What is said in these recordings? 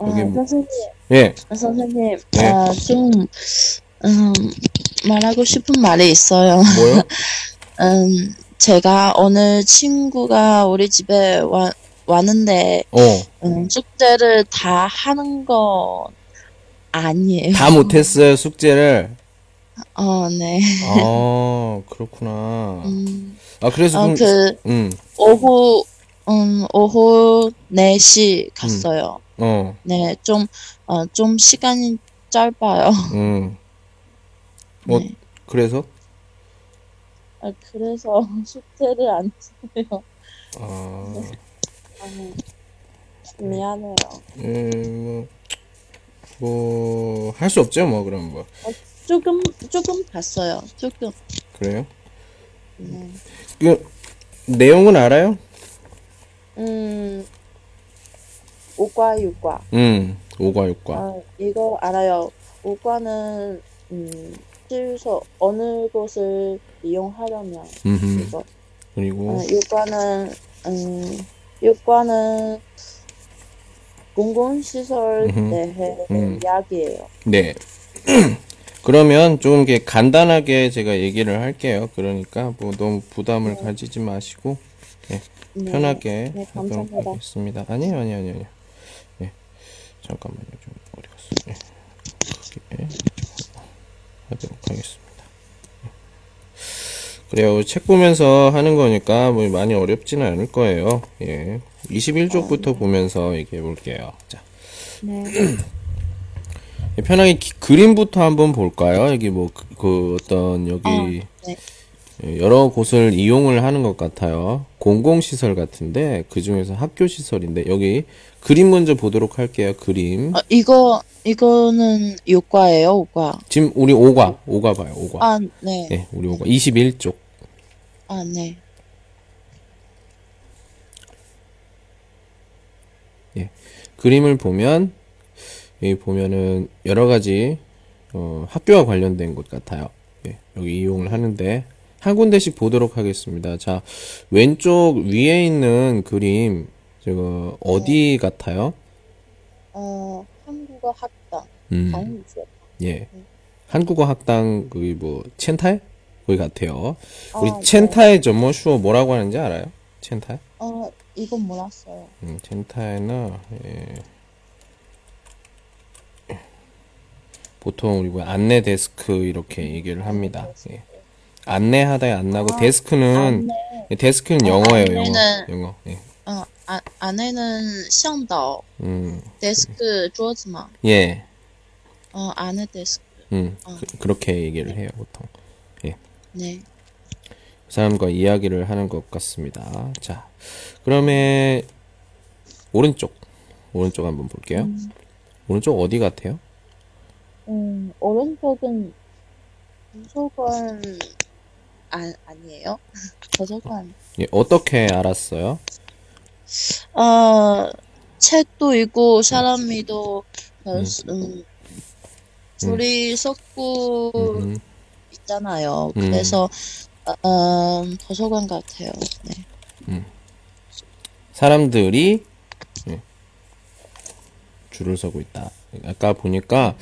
여기 아, 뭐- 선생님, 예. 아, 선생님, 네. 아, 좀, 음, 말하고 싶은 말이 있어요. 뭐요? 음, 제가 오늘 친구가 우리 집에 와, 왔는데, 어. 음, 숙제를 다 하는 건 아니에요. 다 못했어요 숙제를. 어, 네. 아 그렇구나. 음, 아 그래서 어, 그, 음. 오후, 음, 오후 4시 갔어요. 어. 네, 좀, 어, 좀 시간이 짧아요. 음. 뭐 네. 그래서 아, 그래서 숙제를 안 했어요. 아. 아니, 미안해요. 음, 뭐, 할 수 없죠, 뭐, 그럼 뭐. 조금, 조금 봤어요. 조금. 그래요? 네. 이거, 내용은 알아요? 음, 5과, 6과. 음, 5과, 6과. 아, 이거 알아요. 5과는, 음, 실서 어느 곳을 이용하려면, 음, 이거. 그리고, 어, 6과는, 음, 6과는 공공시설 음흠. 대해 음. 이야기예요. 네. 그러면 좀 이렇게 간단하게 제가 얘기를 할게요. 그러니까 뭐 너무 부담을 가지지 마시고, 네, 네. 편하게 네, 하도록 감사합니다. 하겠습니다. 아니에요, 아니에요, 아니에요. 네. 잠깐만요. 좀, 어디 갔어? 네. 크게 좀 하도록 하겠습니다. 네. 그래요. 책 보면서 하는 거니까 뭐 많이 어렵지는 않을 거예요. 예. 21쪽부터 보면서 얘기해 볼게요. 자. 네. 편하게 기- 그림부터 한번 볼까요? 여기 뭐, 그, 그 어떤, 여기, 어, 네. 예, 여러 곳을 이용을 하는 것 같아요. 공공시설 같은데, 그 중에서 학교 시설인데, 여기 그림 먼저 보도록 할게요. 그림. 어, 이거, 이거는 6과예요, 5과. 지금 우리 5과, 5과 봐요, 5과. 아, 네. 예, 우리 5과. 21쪽. 아, 네. 그림을 보면, 여기 보면은 여러 가지, 어, 학교와 관련된 곳 같아요. 예, 여기 이용을 하는데, 한 군데씩 보도록 하겠습니다. 자, 왼쪽 위에 있는 그림, 저거, 어디 같아요? 어, 한국어 학당. 음. 예. 한국어 학당, 거기 뭐, 첸타이? 거기 같아요. 우리 아, 네. 첸타이 점머 슈어 뭐라고 하는지 알아요? 첸타이? 어, 이건 몰랐어요. 음, 첸타이는, 예. 보통 우리 뭐 안내 데스크 이렇게 얘기를 합니다. 예. 안내하다에 안 나고 데스크는 예, 데스크는 영어예요, 영어. 안내는- 영어. 예. 어, 아, 안에는 向导 음. 데스크 桌子嘛. 예. 어, 안에 데스크. 음. 어. 그, 그렇게 얘기를 해요, 보통. 네. 그 사람과 이야기를 하는 것 같습니다. 자, 그러면 오른쪽. 오른쪽 한번 볼게요. 오른쪽 어디 같아요? 음, 오른쪽은 도서관 아, 아니에요? 도서관. 예, 어떻게 알았어요? 어, 책도 있고 사람이도 어, 음, 줄이 섰고 음, 있잖아요. 음. 그래서 어, 도서관 같아요. 네. 사람들이 예, 줄을 서고 있다. 아까 보니까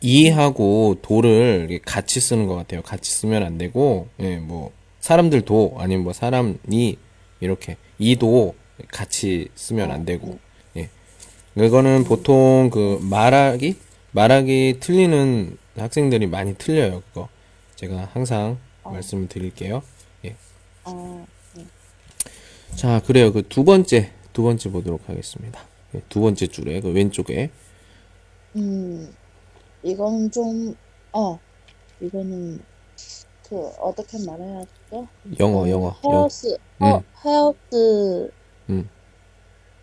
이하고 도를 같이 쓰는 것 같아요. 같이 쓰면 안 되고, 예, 뭐 사람들 도 아니면 뭐 사람이 이렇게 이도 같이 쓰면 안 되고, 예. 이거는 보통 그 말하기 말하기 틀리는 학생들이 많이 틀려요. 그거 제가 항상 말씀을 드릴게요. 예. 어, 자, 그래요. 그 두 번째, 두 번째 보도록 하겠습니다. 예, 두 번째 줄에, 그 왼쪽에. 음, 이거는 좀, 어, 이거는 그 어떻게 말해야 되죠? 영어, 어, 영어, 영어. 헬스, 어, 헬스, 음.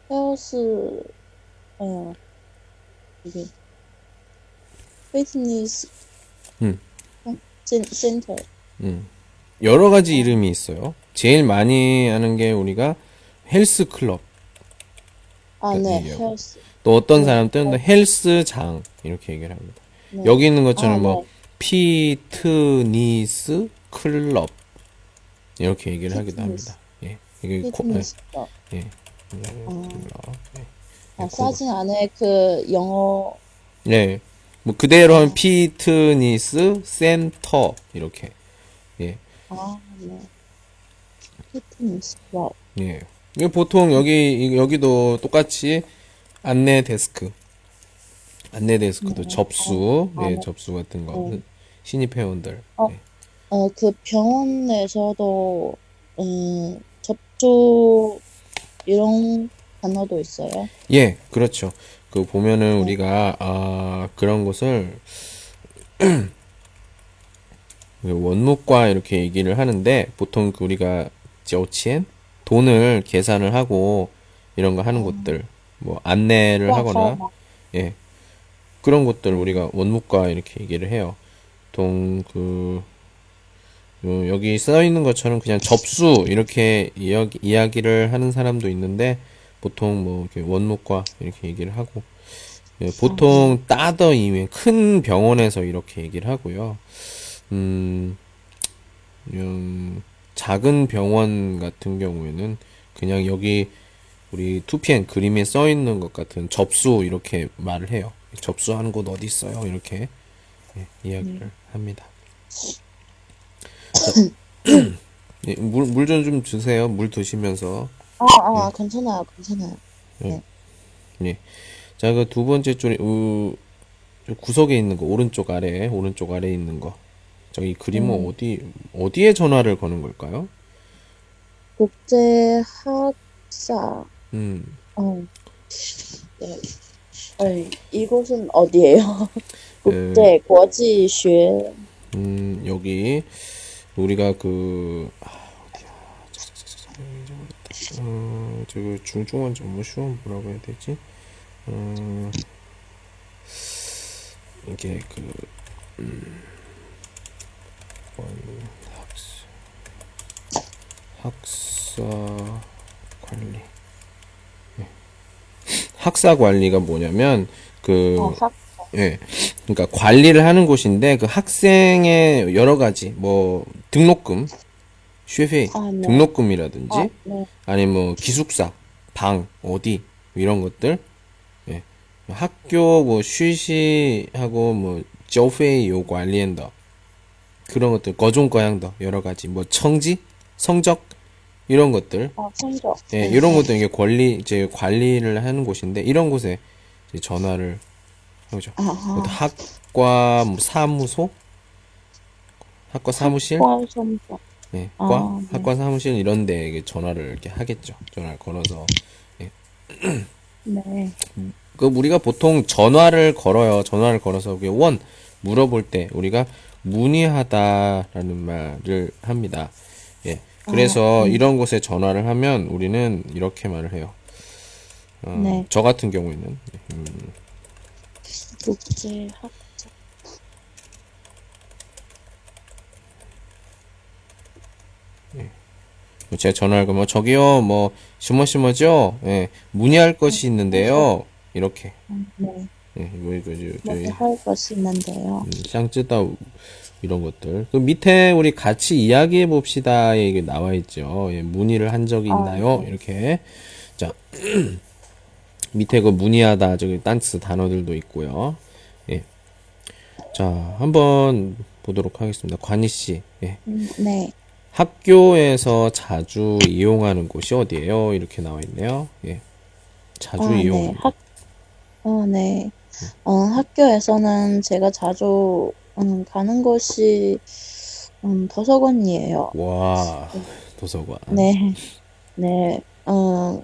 헬스, 어, 이게 피트니스 음. 센, 센터. 음. 여러 가지 이름이 있어요. 제일 많이 하는 게 우리가 헬스 클럽. 아, 그 네. 얘기하고. 헬스. 또 어떤 사람들은 또 헬스장 이렇게 얘기를 합니다. 네. 여기 있는 것처럼 아, 뭐 네. 피트니스 클럽 이렇게 얘기를 하기도 피트니스. 합니다. 예. 이게 코, 예. 클럽. 예. 어, 클럽. 예. 아, 그거. 사진 안에 그 영어 네. 뭐 그대로 하면 피트니스 센터 이렇게. 예. 아, 네. 피트니스 클럽. 예. 이게 보통 여기 이- 여기도 똑같이 안내 데스크. 안내 데스크도 네. 접수, 아, 예, 네. 접수 같은 거. 네. 신입 회원들. 어. 예. 어, 그 병원에서도 음, 접촉 이런 단어도 있어요. 예, 그렇죠. 그 보면은 우리가 아 그런 것을 원목과 이렇게 얘기를 하는데 보통 그 우리가 저치엔 돈을 계산을 하고 이런 거 하는 곳들 뭐 안내를 하거나 예 그런 것들 우리가 원목과 이렇게 얘기를 해요. 그 요- 여기 써 있는 것처럼 그냥 접수 이렇게 이야기, 이야기를 하는 사람도 있는데 보통 뭐 이렇게 원목과 이렇게 얘기를 하고 예, 보통 따더 이외 큰 병원에서 이렇게 얘기를 하고요. 음, 음, 작은 병원 같은 경우에는 그냥 여기 우리 2PN 그림에 써 있는 것 같은 접수 이렇게 말을 해요. 접수하는 곳 어디 있어요? 이렇게 예, 이야기를 합니다. 예, 물, 물 좀좀 주세요. 물 드시면서. 아, 아, 괜찮아요, 괜찮아요. 예. 자, 그 두 번째 줄이, 우, 저 구석에 있는 거, 오른쪽 아래, 오른쪽 아래 있는 거. 저기 그림은 어디, 어디에 전화를 거는 걸까요? 국제 학사. 음, 어, 네. 네, 이곳은 어디예요? 국제 고지學. 음 여기 우리가 그 어, 저거 중중원 전무 시험 뭐라고 해야 되지? 어, 이게 그 음, 학사 관리 예. 학사 관리가 뭐냐면, 그, 어, 학, 예. 그러니까 관리를 하는 곳인데 그 학생의 여러 가지 뭐 등록금, 쉐페이, 아, 네. 등록금이라든지 아, 네. 아니 뭐 기숙사, 방 어디 이런 것들 예. 학교 뭐 쉬시하고 뭐 조페이 요 관리엔더 그런 것들 거종 거양더 여러 가지 뭐 청지, 성적 이런 것들 아, 성적. 예, 이런 것도 이게 관리 이제 관리를 하는 곳인데 이런 곳에 이제 전화를 하죠. 아하. 학과 뭐 사무소, 학과 사무실, 과 성적. 예, 아, 과, 네. 학과 사무실 이런 데 이게 전화를 이렇게 하겠죠. 전화를 걸어서 네. 그 우리가 보통 전화를 걸어요. 전화를 걸어서 그게 원 물어볼 때 우리가 문의하다라는 말을 합니다. 예. 그래서 이런 곳에 전화를 하면 우리는 이렇게 말을 해요. 어, 네. 저 같은 경우에는 음, 국제 학, 제가 전화를 걸면 저기요 뭐 심어심어죠? 예. 문의할 것이 있는데요. 이렇게 네. 예, 이거 이거 이거 뭐 저희 할 것이 있는데요. 음, 쌍쯔다 이런 것들. 그 밑에 우리 같이 이야기해 봅시다. 이게 나와 있죠. 예, 문의를 한 적이 아, 있나요? 네. 이렇게. 자, 밑에 그 문의하다 저기 딴츠 단어들도 있고요. 예. 자, 한번 보도록 하겠습니다. 관희 씨. 예. 음, 네. 학교에서 자주 이용하는 곳이 어디예요? 이렇게 나와 있네요. 예. 자주 아, 네. 이용하는 곳. 학, 어, 네. 어, 학교에서는 제가 자주 음, 가는 곳이 음, 도서관이에요. 와, 도서관. 네. 네. 어,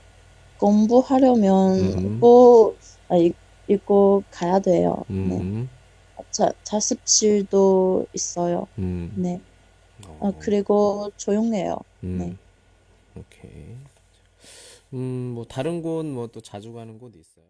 공부하려면 음. 꼭 아, 읽, 읽고 가야 돼요. 네. 음, 자, 자습실도 있어요. 음. 네. 어. 어, 그리고 조용해요. 음. 네. 오케이. 음, 뭐 다른 곳 뭐 또 자주 가는 곳 있어요?